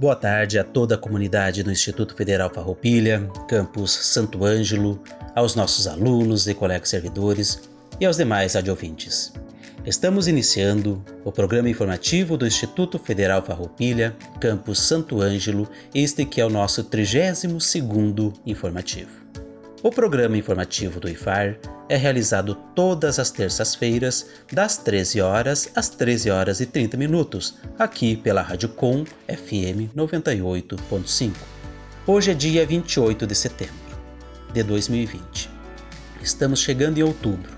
Boa tarde a toda a comunidade do Instituto Federal Farroupilha, Campus Santo Ângelo, aos nossos alunos e colegas servidores e aos demais adiovintes. Estamos iniciando o programa informativo do Instituto Federal Farroupilha, Campus Santo Ângelo, este que é o nosso 32º informativo. O programa informativo do IFAR é realizado todas as terças-feiras, das 13 horas às 13 horas e 30 minutos, aqui pela Rádio Com FM 98.5. Hoje é dia 28 de setembro de 2020. Estamos chegando em outubro.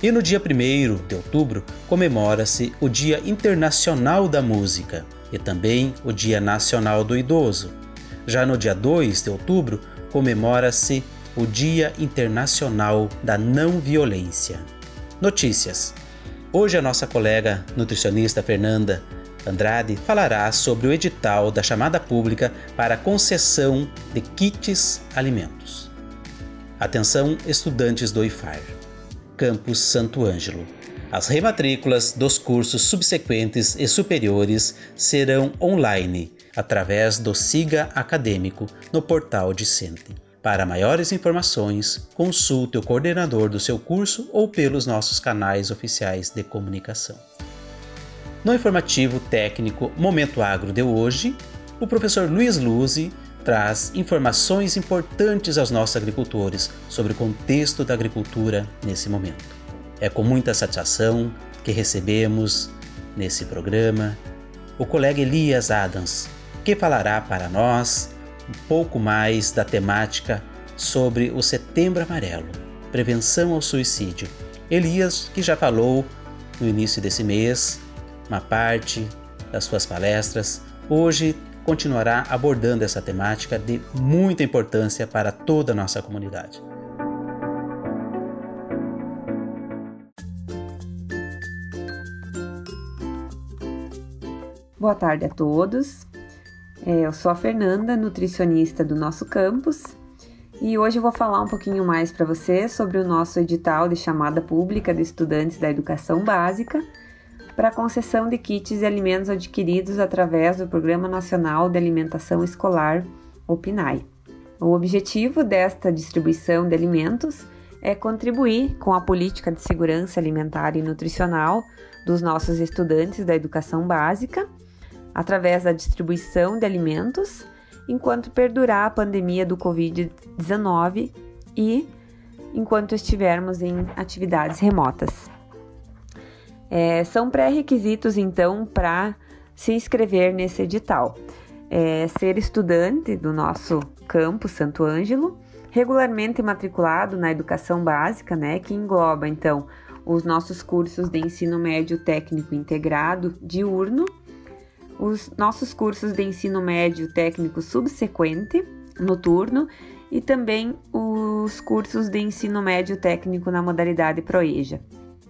E no dia 1 de outubro comemora-se o Dia Internacional da Música e também o Dia Nacional do Idoso. Já no dia 2 de outubro comemora-se o Dia Internacional da Não Violência. Notícias. Hoje a nossa colega nutricionista Fernanda Andrade falará sobre o edital da chamada pública para concessão de kits alimentos. Atenção, estudantes do IFAR. Campus Santo Ângelo. As rematrículas dos cursos subsequentes e superiores serão online através do SIGA Acadêmico no portal de Sente. Para maiores informações, consulte o coordenador do seu curso ou pelos nossos canais oficiais de comunicação. No informativo técnico Momento Agro de hoje, o professor Luiz Luzi traz informações importantes aos nossos agricultores sobre o contexto da agricultura nesse momento. É com muita satisfação que recebemos nesse programa o colega Elias Adams, que falará para nós um pouco mais da temática sobre o Setembro Amarelo, prevenção ao suicídio. Elias, que já falou no início desse mês, uma parte das suas palestras, hoje continuará abordando essa temática de muita importância para toda a nossa comunidade. Boa tarde a todos. É, eu sou a Fernanda, nutricionista do nosso campus, e hoje eu vou falar um pouquinho mais para você sobre o nosso edital de chamada pública de estudantes da educação básica para concessão de kits e alimentos adquiridos através do Programa Nacional de Alimentação Escolar, o PNAE. O objetivo desta distribuição de alimentos é contribuir com a política de segurança alimentar e nutricional dos nossos estudantes da educação básica através da distribuição de alimentos, enquanto perdurar a pandemia do Covid-19 e enquanto estivermos em atividades remotas. É, são pré-requisitos, então, para se inscrever nesse edital. É, ser estudante do nosso campo Santo Ângelo, regularmente matriculado na educação básica, né, que engloba, então, os nossos cursos de ensino médio técnico integrado diurno os nossos cursos de ensino médio técnico subsequente, noturno, e também os cursos de ensino médio técnico na modalidade Proeja.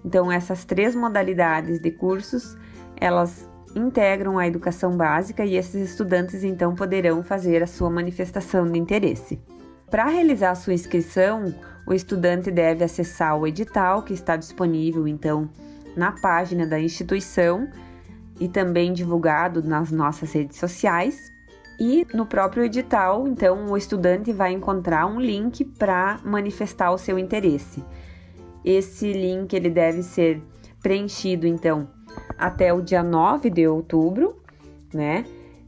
Então, essas três modalidades de cursos, elas integram a educação básica e esses estudantes então poderão fazer a sua manifestação de interesse. Para realizar sua inscrição, o estudante deve acessar o edital que está disponível então na página da instituição e também divulgado nas nossas redes sociais. E no próprio edital, então, o estudante vai encontrar um link para manifestar o seu interesse. Esse link ele deve ser preenchido, então, até o dia 9 de outubro, né?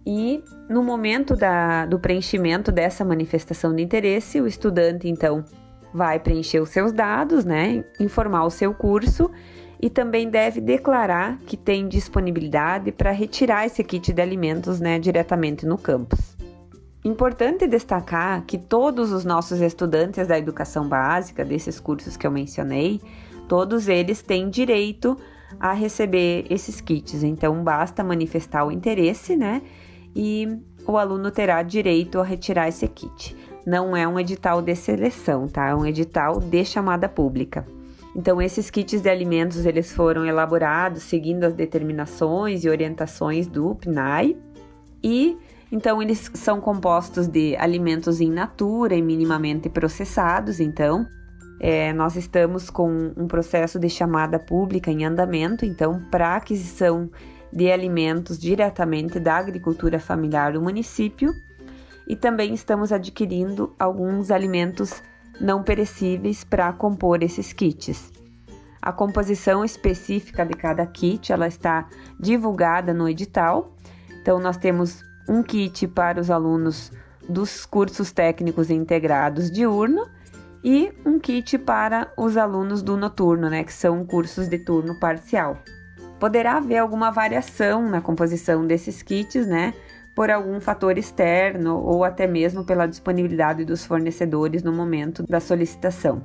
E no momento da, do preenchimento dessa manifestação de interesse, o estudante, então, vai preencher os seus dados, né? Informar o seu curso e também deve declarar que tem disponibilidade para retirar esse kit de alimentos né, diretamente no campus. Importante destacar que todos os nossos estudantes da educação básica, desses cursos que eu mencionei, todos eles têm direito a receber esses kits. Então, basta manifestar o interesse, né? E o aluno terá direito a retirar esse kit. Não é um edital de seleção, tá? É um edital de chamada pública. Então, esses kits de alimentos eles foram elaborados seguindo as determinações e orientações do PNAE e então eles são compostos de alimentos in natura e minimamente processados. Então, é, nós estamos com um processo de chamada pública em andamento. Então, para aquisição de alimentos diretamente da agricultura familiar do município e também estamos adquirindo alguns alimentos não perecíveis para compor esses kits. A composição específica de cada kit ela está divulgada no edital. Então nós temos um kit para os alunos dos cursos técnicos integrados diurno e um kit para os alunos do noturno, né, que são cursos de turno parcial. Poderá haver alguma variação na composição desses kits, né, por algum fator externo ou até mesmo pela disponibilidade dos fornecedores no momento da solicitação,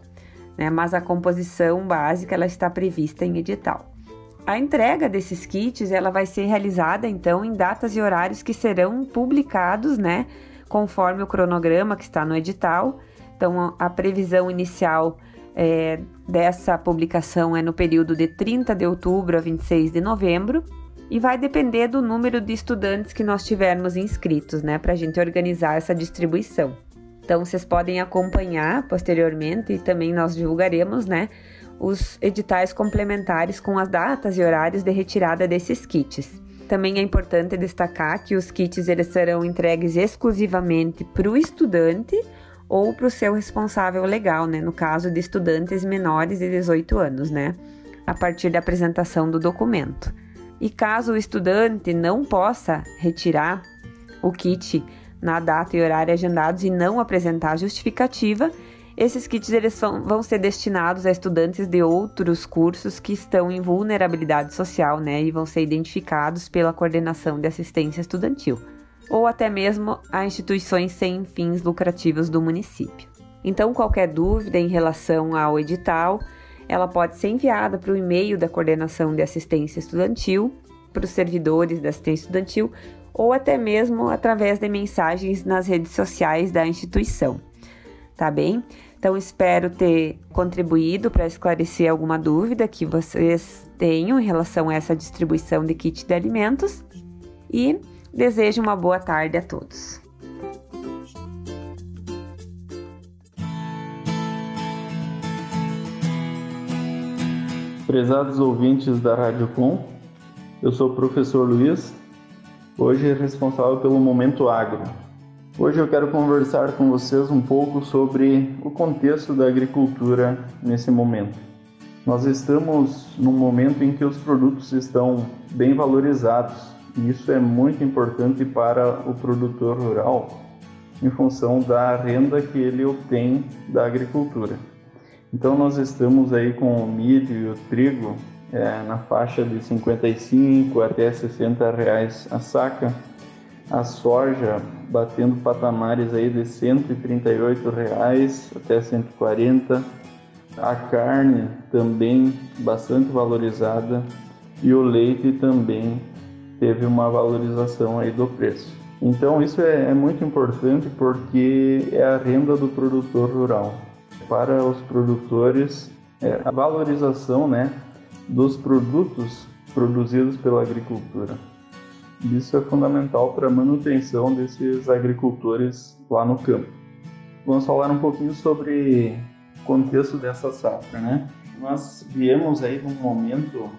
né, mas a composição básica ela está prevista em edital. A entrega desses kits ela vai ser realizada então em datas e horários que serão publicados, né, conforme o cronograma que está no edital. Então a previsão inicial é, dessa publicação é no período de 30 de outubro a 26 de novembro e vai depender do número de estudantes que nós tivermos inscritos, né, para a gente organizar essa distribuição. Então vocês podem acompanhar posteriormente e também nós divulgaremos, né, os editais complementares com as datas e horários de retirada desses kits. Também é importante destacar que os kits eles serão entregues exclusivamente para o estudante ou para o seu responsável legal, né? No caso de estudantes menores de 18 anos, né? A partir da apresentação do documento. E caso o estudante não possa retirar o kit na data e horário agendados e não apresentar justificativa, esses kits eles são, vão ser destinados a estudantes de outros cursos que estão em vulnerabilidade social, né, e vão ser identificados pela coordenação de assistência estudantil ou até mesmo a instituições sem fins lucrativos do município. Então, qualquer dúvida em relação ao edital, ela pode ser enviada para o e-mail da coordenação de assistência estudantil, para os servidores da assistência estudantil ou até mesmo através de mensagens nas redes sociais da instituição. Tá bem? Então, espero ter contribuído para esclarecer alguma dúvida que vocês tenham em relação a essa distribuição de kit de alimentos e Desejo uma boa tarde a todos. Prezados ouvintes da Rádio Com, eu sou o professor Luiz, hoje responsável pelo Momento Agro. Hoje eu quero conversar com vocês um pouco sobre o contexto da agricultura nesse momento. Nós estamos num momento em que os produtos estão bem valorizados e isso é muito importante para o produtor rural em função da renda que ele obtém da agricultura. Então nós estamos aí com o milho e o trigo é, na faixa de 55 até 60 reais a saca, a soja batendo patamares aí de 138 reais até 140, a carne também bastante valorizada e o leite também teve uma valorização aí do preço. Então isso é, é muito importante porque é a renda do produtor rural. Para os produtores, é a valorização né, dos produtos produzidos pela agricultura. Isso é fundamental para a manutenção desses agricultores lá no campo. Vamos falar um pouquinho sobre o contexto dessa safra, né? Nós viemos aí num momento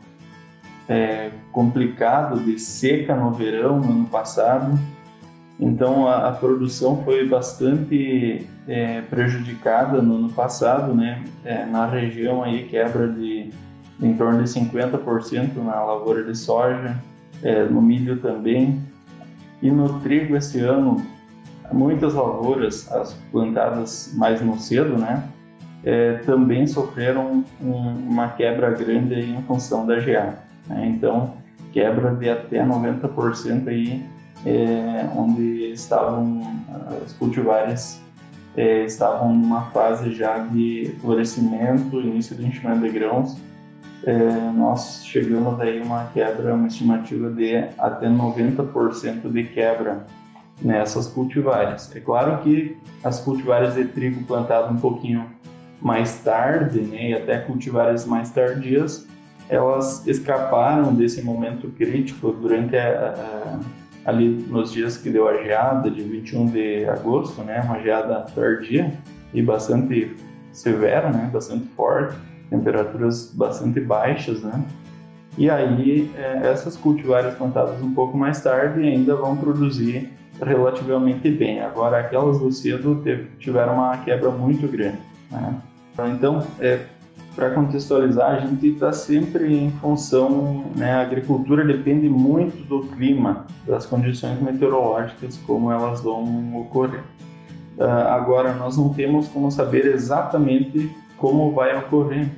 é, complicado de seca no verão no ano passado. Então a, a produção foi bastante é, prejudicada no ano passado, né? É, na região aí quebra de em torno de 50% na lavoura de soja, é, no milho também. E no trigo esse ano, muitas lavouras, as plantadas mais no cedo, né? É, também sofreram um, uma quebra grande em função da geada. Né? Então, quebra de até 90% aí, é, onde estavam as cultivares é, estavam numa fase já de florescimento, início do enchimento de grãos, é, nós chegamos aí uma quebra, uma estimativa de até 90% de quebra nessas cultivares. É claro que as cultivares de trigo plantadas um pouquinho mais tarde, né, e até cultivares mais tardias, elas escaparam desse momento crítico durante a, a, ali nos dias que deu a geada de 21 de agosto, né, uma geada tardia e bastante severa, né, bastante forte, temperaturas bastante baixas, né, e aí é, essas cultivares plantadas um pouco mais tarde ainda vão produzir relativamente bem. Agora aquelas do cedo tiveram uma quebra muito grande. Né? Então, é, para contextualizar, a gente está sempre em função, né, a agricultura depende muito do clima, das condições meteorológicas, como elas vão ocorrer. Uh, agora, nós não temos como saber exatamente como vai ocorrer.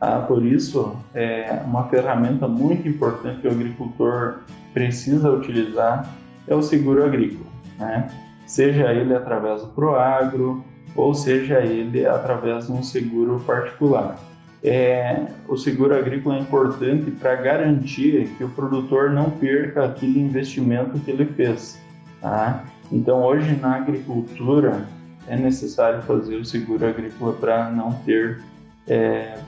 Ah, por isso, é uma ferramenta muito importante que o agricultor precisa utilizar é o seguro agrícola, né? seja ele através do Proagro ou seja ele através de um seguro particular. É, o seguro agrícola é importante para garantir que o produtor não perca aquele investimento que ele fez. Tá? Então, hoje na agricultura é necessário fazer o seguro agrícola para não ter é,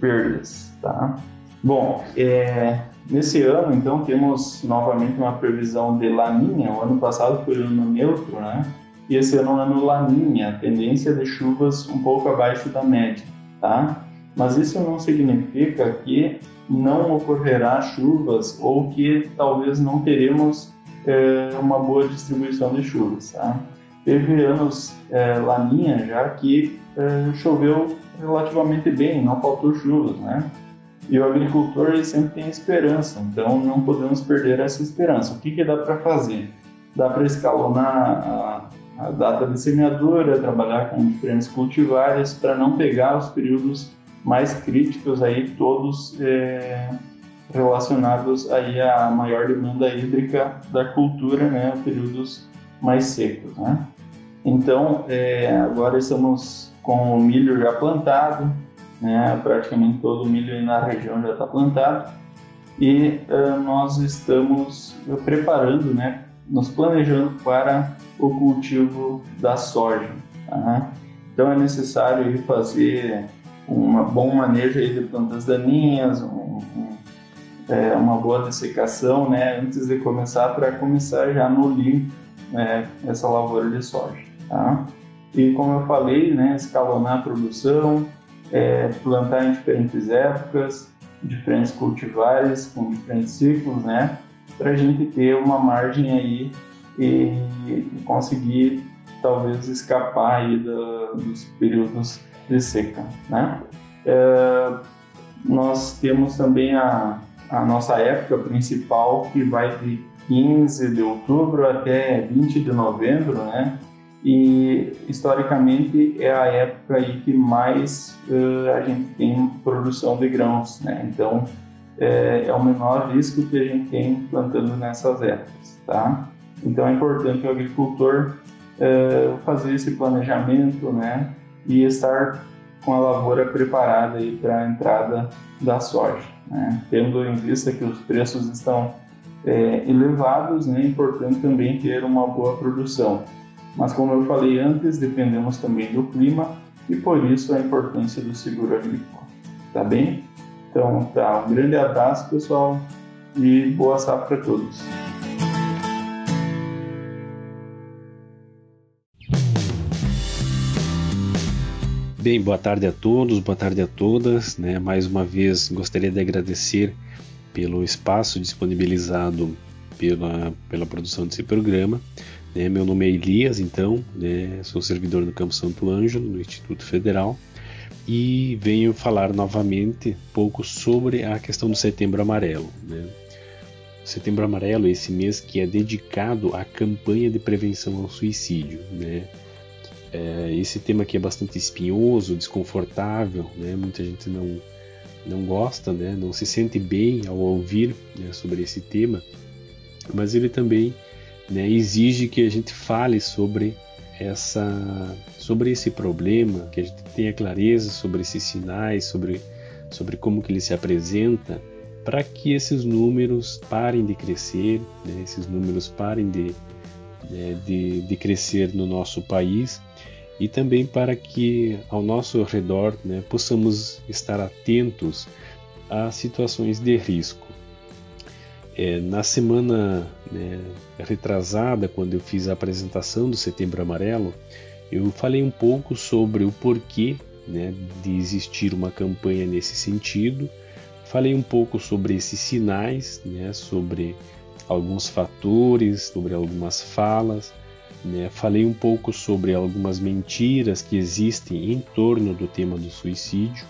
perdas. Tá? Bom, é, nesse ano, então, temos novamente uma previsão de laninha. O ano passado foi ano neutro, né? E esse ano é ano laninha, tendência de chuvas um pouco abaixo da média, tá? Mas isso não significa que não ocorrerá chuvas ou que talvez não teremos é, uma boa distribuição de chuvas, tá? Teve anos é, laninha já que é, choveu relativamente bem, não faltou chuvas, né? E o agricultor sempre tem esperança, então não podemos perder essa esperança. O que, que dá para fazer? Dá para escalonar a, a, data de semeadura, trabalhar com diferentes cultivares para não pegar os períodos mais críticos aí, todos é, relacionados aí à maior demanda hídrica da cultura, né? Períodos mais secos, né? Então, é, agora estamos com o milho já plantado, né? praticamente todo o milho na região já está plantado e uh, nós estamos preparando, né? nos planejando para o cultivo da soja. Tá? Então é necessário fazer um bom manejo aí de plantas daninhas, um, um, é, uma boa dessecação, né, antes de começar, para começar já no limpo né, essa lavoura de soja. Tá? E como eu falei, né, escalonar a produção, é, plantar em diferentes épocas, diferentes cultivares com diferentes ciclos, né, para a gente ter uma margem aí e, conseguir talvez escapar aí do, dos períodos de seca, né? É, nós temos também a, a nossa época principal que vai de 15 de outubro até 20 de novembro, né? E historicamente é a época aí que mais uh, a gente tem produção de grãos, né? Então é, é, o menor risco que a gente tem plantando nessas épocas, tá? Então é importante o agricultor uh, fazer esse planejamento, né? E estar com a lavoura preparada para a entrada da soja, né? Tendo em vista que os preços estão é, elevados, né? é importante também ter uma boa produção. Mas como eu falei antes, dependemos também do clima e por isso a importância do seguro agrícola. Tá bem? Então, tá. Um grande abraço, pessoal, e boa safra para todos. Bem, boa tarde a todos, boa tarde a todas. Né? Mais uma vez gostaria de agradecer pelo espaço disponibilizado pela, pela produção desse programa. Né? Meu nome é Elias, então, né? sou servidor do Campo Santo Ângelo, no Instituto Federal, e venho falar novamente um pouco sobre a questão do Setembro Amarelo. Né? Setembro Amarelo é esse mês que é dedicado à campanha de prevenção ao suicídio. Né? É, esse tema aqui é bastante espinhoso, desconfortável, né? muita gente não, não gosta, né? não se sente bem ao ouvir né, sobre esse tema, mas ele também né, exige que a gente fale sobre essa sobre esse problema, que a gente tenha clareza sobre esses sinais, sobre, sobre como que ele se apresenta, para que esses números parem de crescer, né, esses números parem de, né, de, de, crescer no nosso país e também para que ao nosso redor né, possamos estar atentos a situações de risco. É, na semana né, retrasada, quando eu fiz a apresentação do Setembro Amarelo, eu falei um pouco sobre o porquê né, de existir uma campanha nesse sentido Falei um pouco sobre esses sinais, né, sobre alguns fatores, sobre algumas falas, né, falei um pouco sobre algumas mentiras que existem em torno do tema do suicídio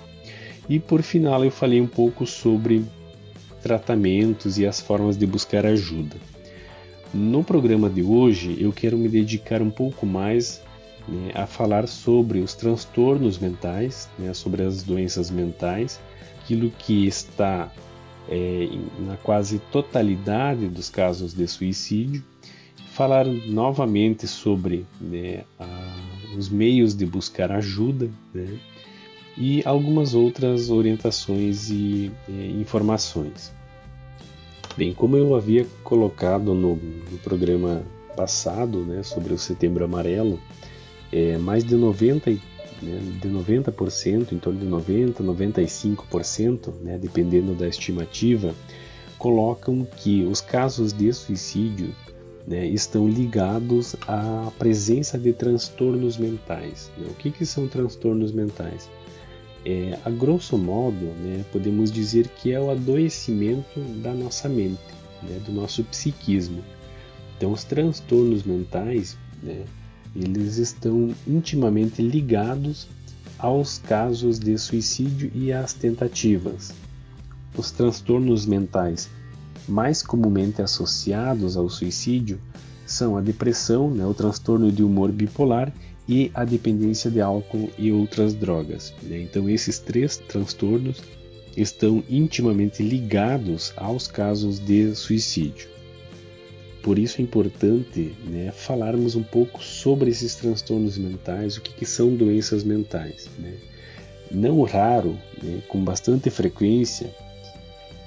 e por final eu falei um pouco sobre tratamentos e as formas de buscar ajuda. No programa de hoje eu quero me dedicar um pouco mais né, a falar sobre os transtornos mentais, né, sobre as doenças mentais aquilo que está é, na quase totalidade dos casos de suicídio, falar novamente sobre né, a, os meios de buscar ajuda né, e algumas outras orientações e, informações. Bem, como eu havia colocado no, no programa passado né, sobre o Setembro Amarelo, é, mais de 90 né, de 90%, em torno de 90%, 95%, né, dependendo da estimativa, colocam que os casos de suicídio né, estão ligados à presença de transtornos mentais. Né? O que, que são transtornos mentais? É, a grosso modo, né, podemos dizer que é o adoecimento da nossa mente, né, do nosso psiquismo. Então, os transtornos mentais, né, eles estão intimamente ligados aos casos de suicídio e às tentativas. Os transtornos mentais mais comumente associados ao suicídio são a depressão, né, o transtorno de humor bipolar e a dependência de álcool e outras drogas. Né? Então, esses três transtornos estão intimamente ligados aos casos de suicídio. Por isso é importante né, falarmos um pouco sobre esses transtornos mentais, o que, que são doenças mentais. Né? Não raro, né, com bastante frequência,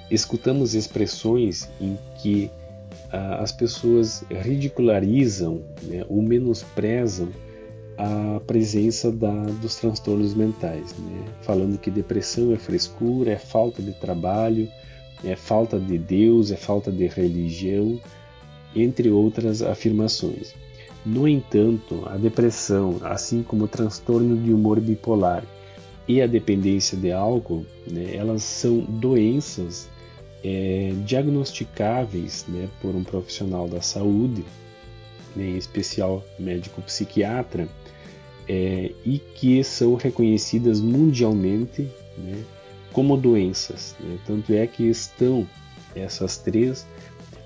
escutamos expressões em que ah, as pessoas ridicularizam né, ou menosprezam a presença da, dos transtornos mentais, né? falando que depressão é frescura, é falta de trabalho, é falta de Deus, é falta de religião, entre outras afirmações. No entanto, a depressão, assim como o transtorno de humor bipolar e a dependência de álcool, né, elas são doenças é, diagnosticáveis né, por um profissional da saúde, né, em especial médico psiquiatra, é, e que são reconhecidas mundialmente né, como doenças. Né. Tanto é que estão essas três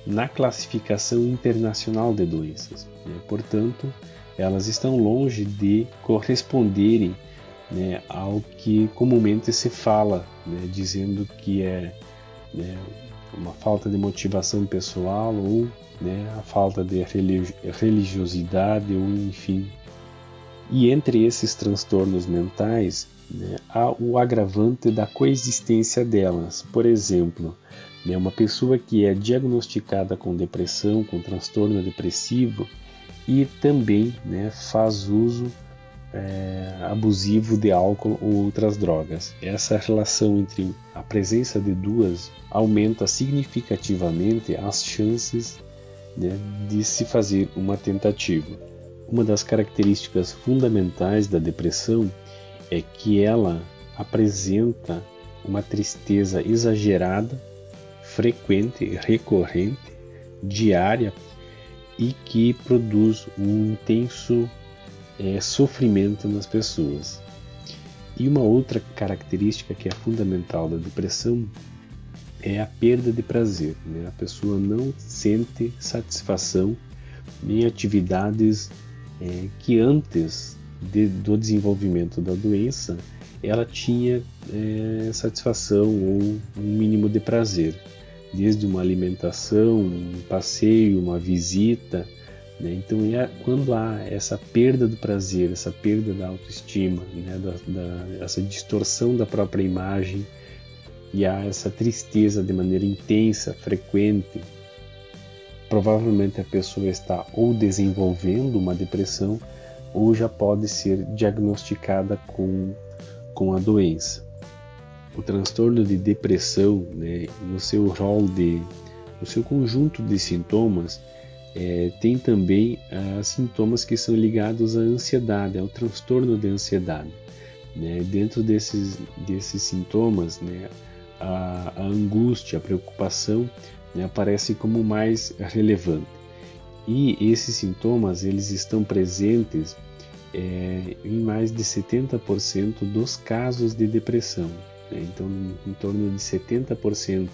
na classificação internacional de doenças. Né? Portanto, elas estão longe de corresponderem né, ao que comumente se fala, né, dizendo que é né, uma falta de motivação pessoal ou né, a falta de religiosidade ou enfim. E entre esses transtornos mentais né, há o agravante da coexistência delas. Por exemplo, né? Uma pessoa que é diagnosticada com depressão, com transtorno depressivo e também né, faz uso é, abusivo de álcool ou outras drogas. Essa relação entre a presença de duas aumenta significativamente as chances né, de se fazer uma tentativa. Uma das características fundamentais da depressão é que ela apresenta uma tristeza exagerada frequente, recorrente, diária e que produz um intenso é, sofrimento nas pessoas. E uma outra característica que é fundamental da depressão é a perda de prazer. Né? A pessoa não sente satisfação em atividades é, que antes de, do desenvolvimento da doença ela tinha é, satisfação ou um mínimo de prazer desde uma alimentação, um passeio, uma visita. Né? Então, é quando há essa perda do prazer, essa perda da autoestima, né? da, da, essa distorção da própria imagem, e há essa tristeza de maneira intensa, frequente, provavelmente a pessoa está ou desenvolvendo uma depressão ou já pode ser diagnosticada com, com a doença. O transtorno de depressão, né, no seu rol de, no seu conjunto de sintomas, é, tem também ah, sintomas que são ligados à ansiedade, ao transtorno de ansiedade. Né? Dentro desses, desses sintomas, né, a, a angústia, a preocupação né, aparece como mais relevante. E esses sintomas eles estão presentes é, em mais de 70% dos casos de depressão. Né? Então, em torno de 70%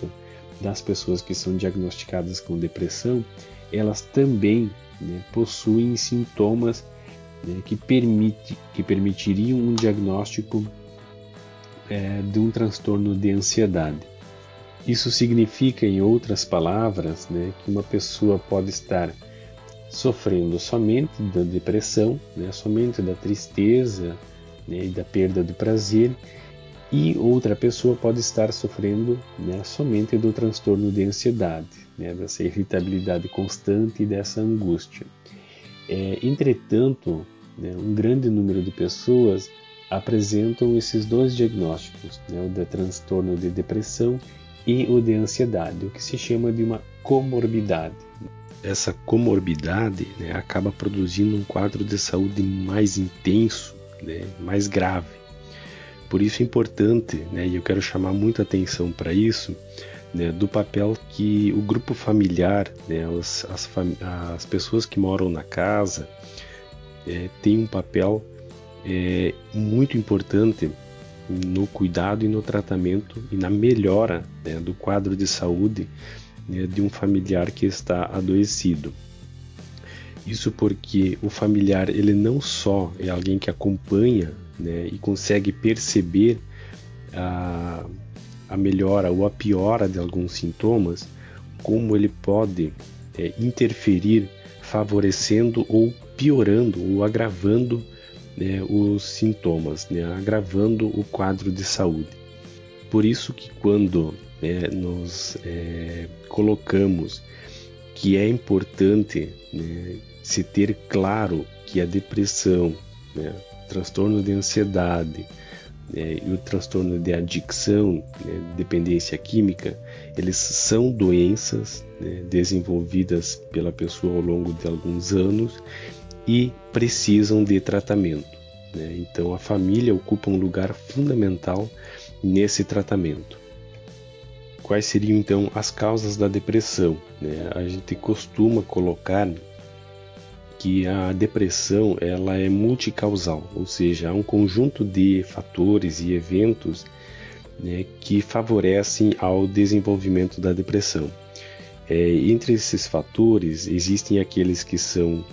das pessoas que são diagnosticadas com depressão, elas também né, possuem sintomas né, que, permite, que permitiriam um diagnóstico é, de um transtorno de ansiedade. Isso significa, em outras palavras, né, que uma pessoa pode estar sofrendo somente da depressão, né, somente da tristeza né, e da perda do prazer, e outra pessoa pode estar sofrendo né, somente do transtorno de ansiedade, né, dessa irritabilidade constante e dessa angústia. É, entretanto, né, um grande número de pessoas apresentam esses dois diagnósticos, né, o de transtorno de depressão e o de ansiedade, o que se chama de uma comorbidade. Essa comorbidade né, acaba produzindo um quadro de saúde mais intenso, né, mais grave. Por isso é importante, né, e eu quero chamar muita atenção para isso, né, do papel que o grupo familiar, né, as, as, as, pessoas que moram na casa, é, tem um papel é, muito importante no cuidado e no tratamento e na melhora né, do quadro de saúde né, de um familiar que está adoecido. Isso porque o familiar ele não só é alguém que acompanha né, e consegue perceber a, a melhora ou a piora de alguns sintomas, como ele pode é, interferir favorecendo ou piorando ou agravando né, os sintomas, né, agravando o quadro de saúde. Por isso que quando né, nós é, colocamos que é importante né, se ter claro que a depressão, né, transtorno de ansiedade né, e o transtorno de adicção, né, dependência química, eles são doenças né, desenvolvidas pela pessoa ao longo de alguns anos e precisam de tratamento. Né? Então a família ocupa um lugar fundamental nesse tratamento. Quais seriam então as causas da depressão? Né? A gente costuma colocar que a depressão ela é multicausal, ou seja, há um conjunto de fatores e eventos né, que favorecem ao desenvolvimento da depressão. É, entre esses fatores existem aqueles que são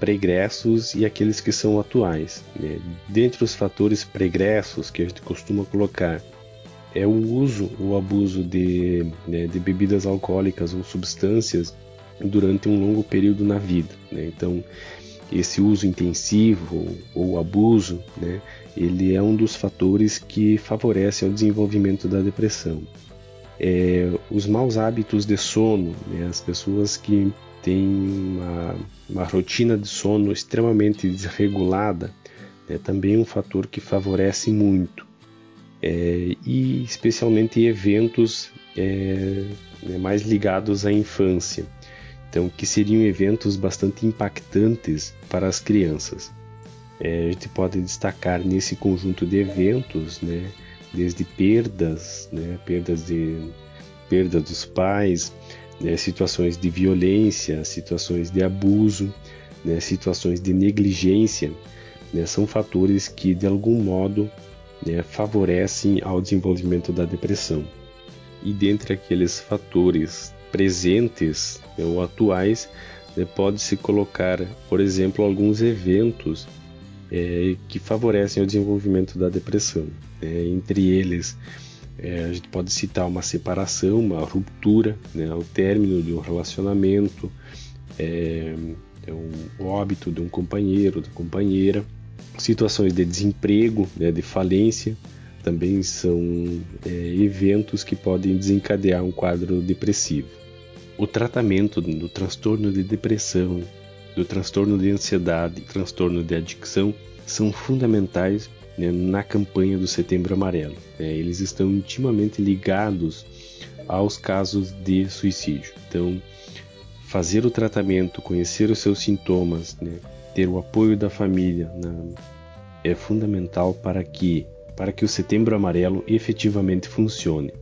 pregressos e aqueles que são atuais. Né? Dentre os fatores pregressos que a gente costuma colocar é o uso ou abuso de, né, de bebidas alcoólicas ou substâncias durante um longo período na vida. Né? Então, esse uso intensivo ou abuso, né, ele é um dos fatores que favorecem o desenvolvimento da depressão. É, os maus hábitos de sono, né, as pessoas que tem uma, uma rotina de sono extremamente desregulada, né, também é um fator que favorece muito. É, e especialmente eventos é, né, mais ligados à infância, então que seriam eventos bastante impactantes para as crianças. É, a gente pode destacar nesse conjunto de eventos, né, desde perdas, né, perdas de perda dos pais, né, situações de violência, situações de abuso, né, situações de negligência, né, são fatores que de algum modo né, favorecem ao desenvolvimento da depressão. E dentre aqueles fatores presentes né, ou atuais, né, pode-se colocar, por exemplo, alguns eventos é, que favorecem o desenvolvimento da depressão. É, entre eles, é, a gente pode citar uma separação, uma ruptura, né, o término de um relacionamento, é, é um, óbito de um companheiro, da companheira, situações de desemprego, né, de falência, também são é, eventos que podem desencadear um quadro depressivo. O tratamento do transtorno de depressão, do transtorno de ansiedade, transtorno de adicção são fundamentais né, na campanha do Setembro Amarelo. É, eles estão intimamente ligados aos casos de suicídio. Então, fazer o tratamento, conhecer os seus sintomas, né, ter o apoio da família né, é fundamental para que para que o Setembro Amarelo efetivamente funcione.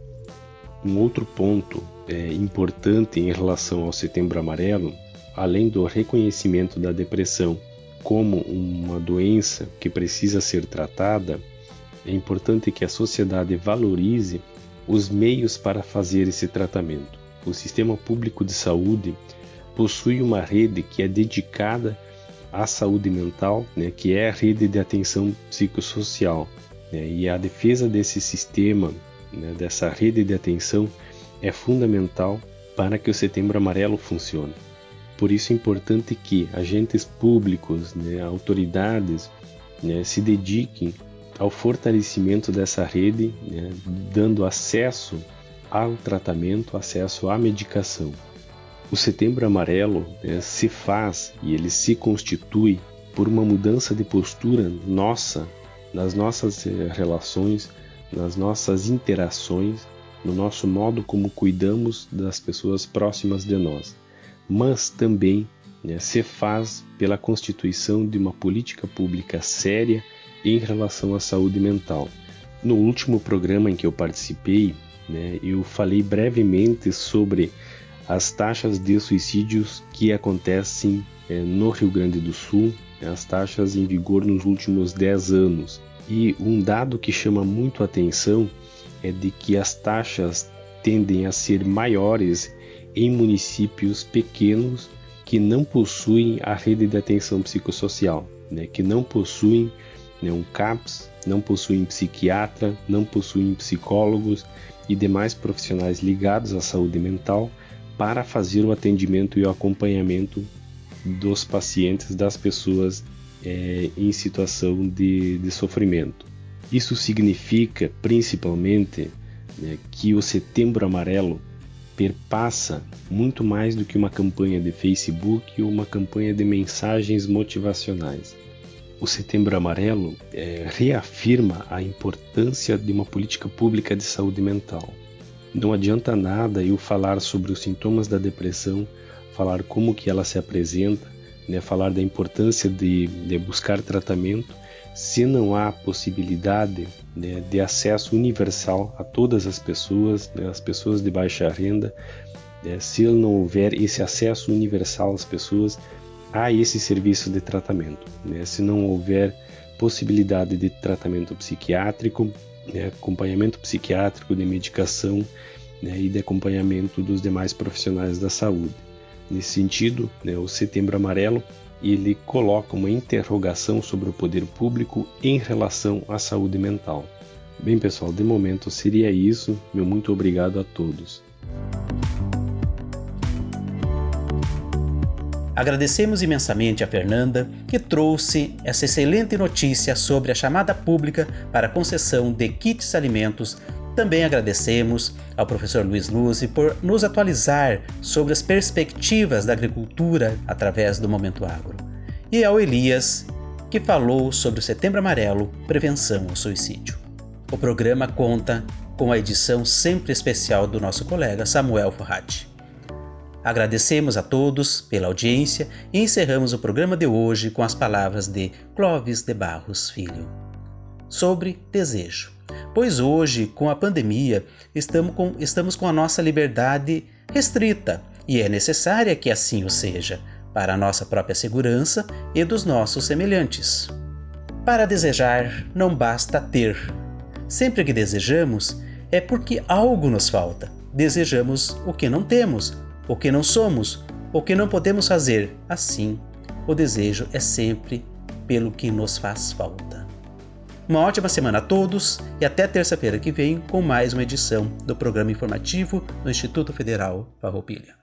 Um outro ponto é, importante em relação ao Setembro Amarelo, além do reconhecimento da depressão como uma doença que precisa ser tratada, é importante que a sociedade valorize os meios para fazer esse tratamento. O sistema público de saúde possui uma rede que é dedicada à saúde mental, né, que é a rede de atenção psicossocial. Né, e a defesa desse sistema, né, dessa rede de atenção, é fundamental para que o Setembro Amarelo funcione. Por isso é importante que agentes públicos, né, autoridades, né, se dediquem ao fortalecimento dessa rede, né, dando acesso ao tratamento, acesso à medicação. O Setembro Amarelo né, se faz e ele se constitui por uma mudança de postura nossa nas nossas eh, relações, nas nossas interações, no nosso modo como cuidamos das pessoas próximas de nós, mas também né, se faz pela constituição de uma política pública séria em relação à saúde mental. No último programa em que eu participei, né, eu falei brevemente sobre as taxas de suicídios que acontecem é, no Rio Grande do Sul, as taxas em vigor nos últimos 10 anos. E um dado que chama muito a atenção é de que as taxas tendem a ser maiores em municípios pequenos que não possuem a rede de atenção psicossocial, né, que não possuem né, um CAPS, não possuem psiquiatra, não possuem psicólogos e demais profissionais ligados à saúde mental para fazer o atendimento e o acompanhamento dos pacientes, das pessoas é, em situação de, de, sofrimento. Isso significa principalmente né, que o Setembro Amarelo perpassa muito mais do que uma campanha de Facebook ou uma campanha de mensagens motivacionais. O Setembro Amarelo é, reafirma a importância de uma política pública de saúde mental. Não adianta nada eu falar sobre os sintomas da depressão, falar como que ela se apresenta, né, falar da importância de, de buscar tratamento, se não há possibilidade né, de acesso universal a todas as pessoas, né, as pessoas de baixa renda, né, se não houver esse acesso universal às pessoas a esse serviço de tratamento, né, se não houver possibilidade de tratamento psiquiátrico, né, acompanhamento psiquiátrico, de medicação né, e de acompanhamento dos demais profissionais da saúde. Nesse sentido, né, o Setembro Amarelo ele coloca uma interrogação sobre o poder público em relação à saúde mental. Bem, pessoal, de momento seria isso. Meu muito obrigado a todos. Agradecemos imensamente a Fernanda, que trouxe essa excelente notícia sobre a chamada pública para concessão de kits alimentos. Também agradecemos ao professor Luiz Luzi por nos atualizar sobre as perspectivas da agricultura através do Momento Agro. E ao Elias, que falou sobre o Setembro Amarelo, prevenção ao suicídio. O programa conta com a edição sempre especial do nosso colega Samuel Forratti. Agradecemos a todos pela audiência e encerramos o programa de hoje com as palavras de Clóvis de Barros Filho. Sobre desejo. Pois hoje, com a pandemia, estamos com, estamos com a nossa liberdade restrita e é necessária que assim o seja, para a nossa própria segurança e dos nossos semelhantes. Para desejar, não basta ter. Sempre que desejamos, é porque algo nos falta. Desejamos o que não temos o que não somos, o que não podemos fazer. Assim, o desejo é sempre pelo que nos faz falta. Uma ótima semana a todos e até terça-feira que vem com mais uma edição do programa informativo do Instituto Federal Farroupilha.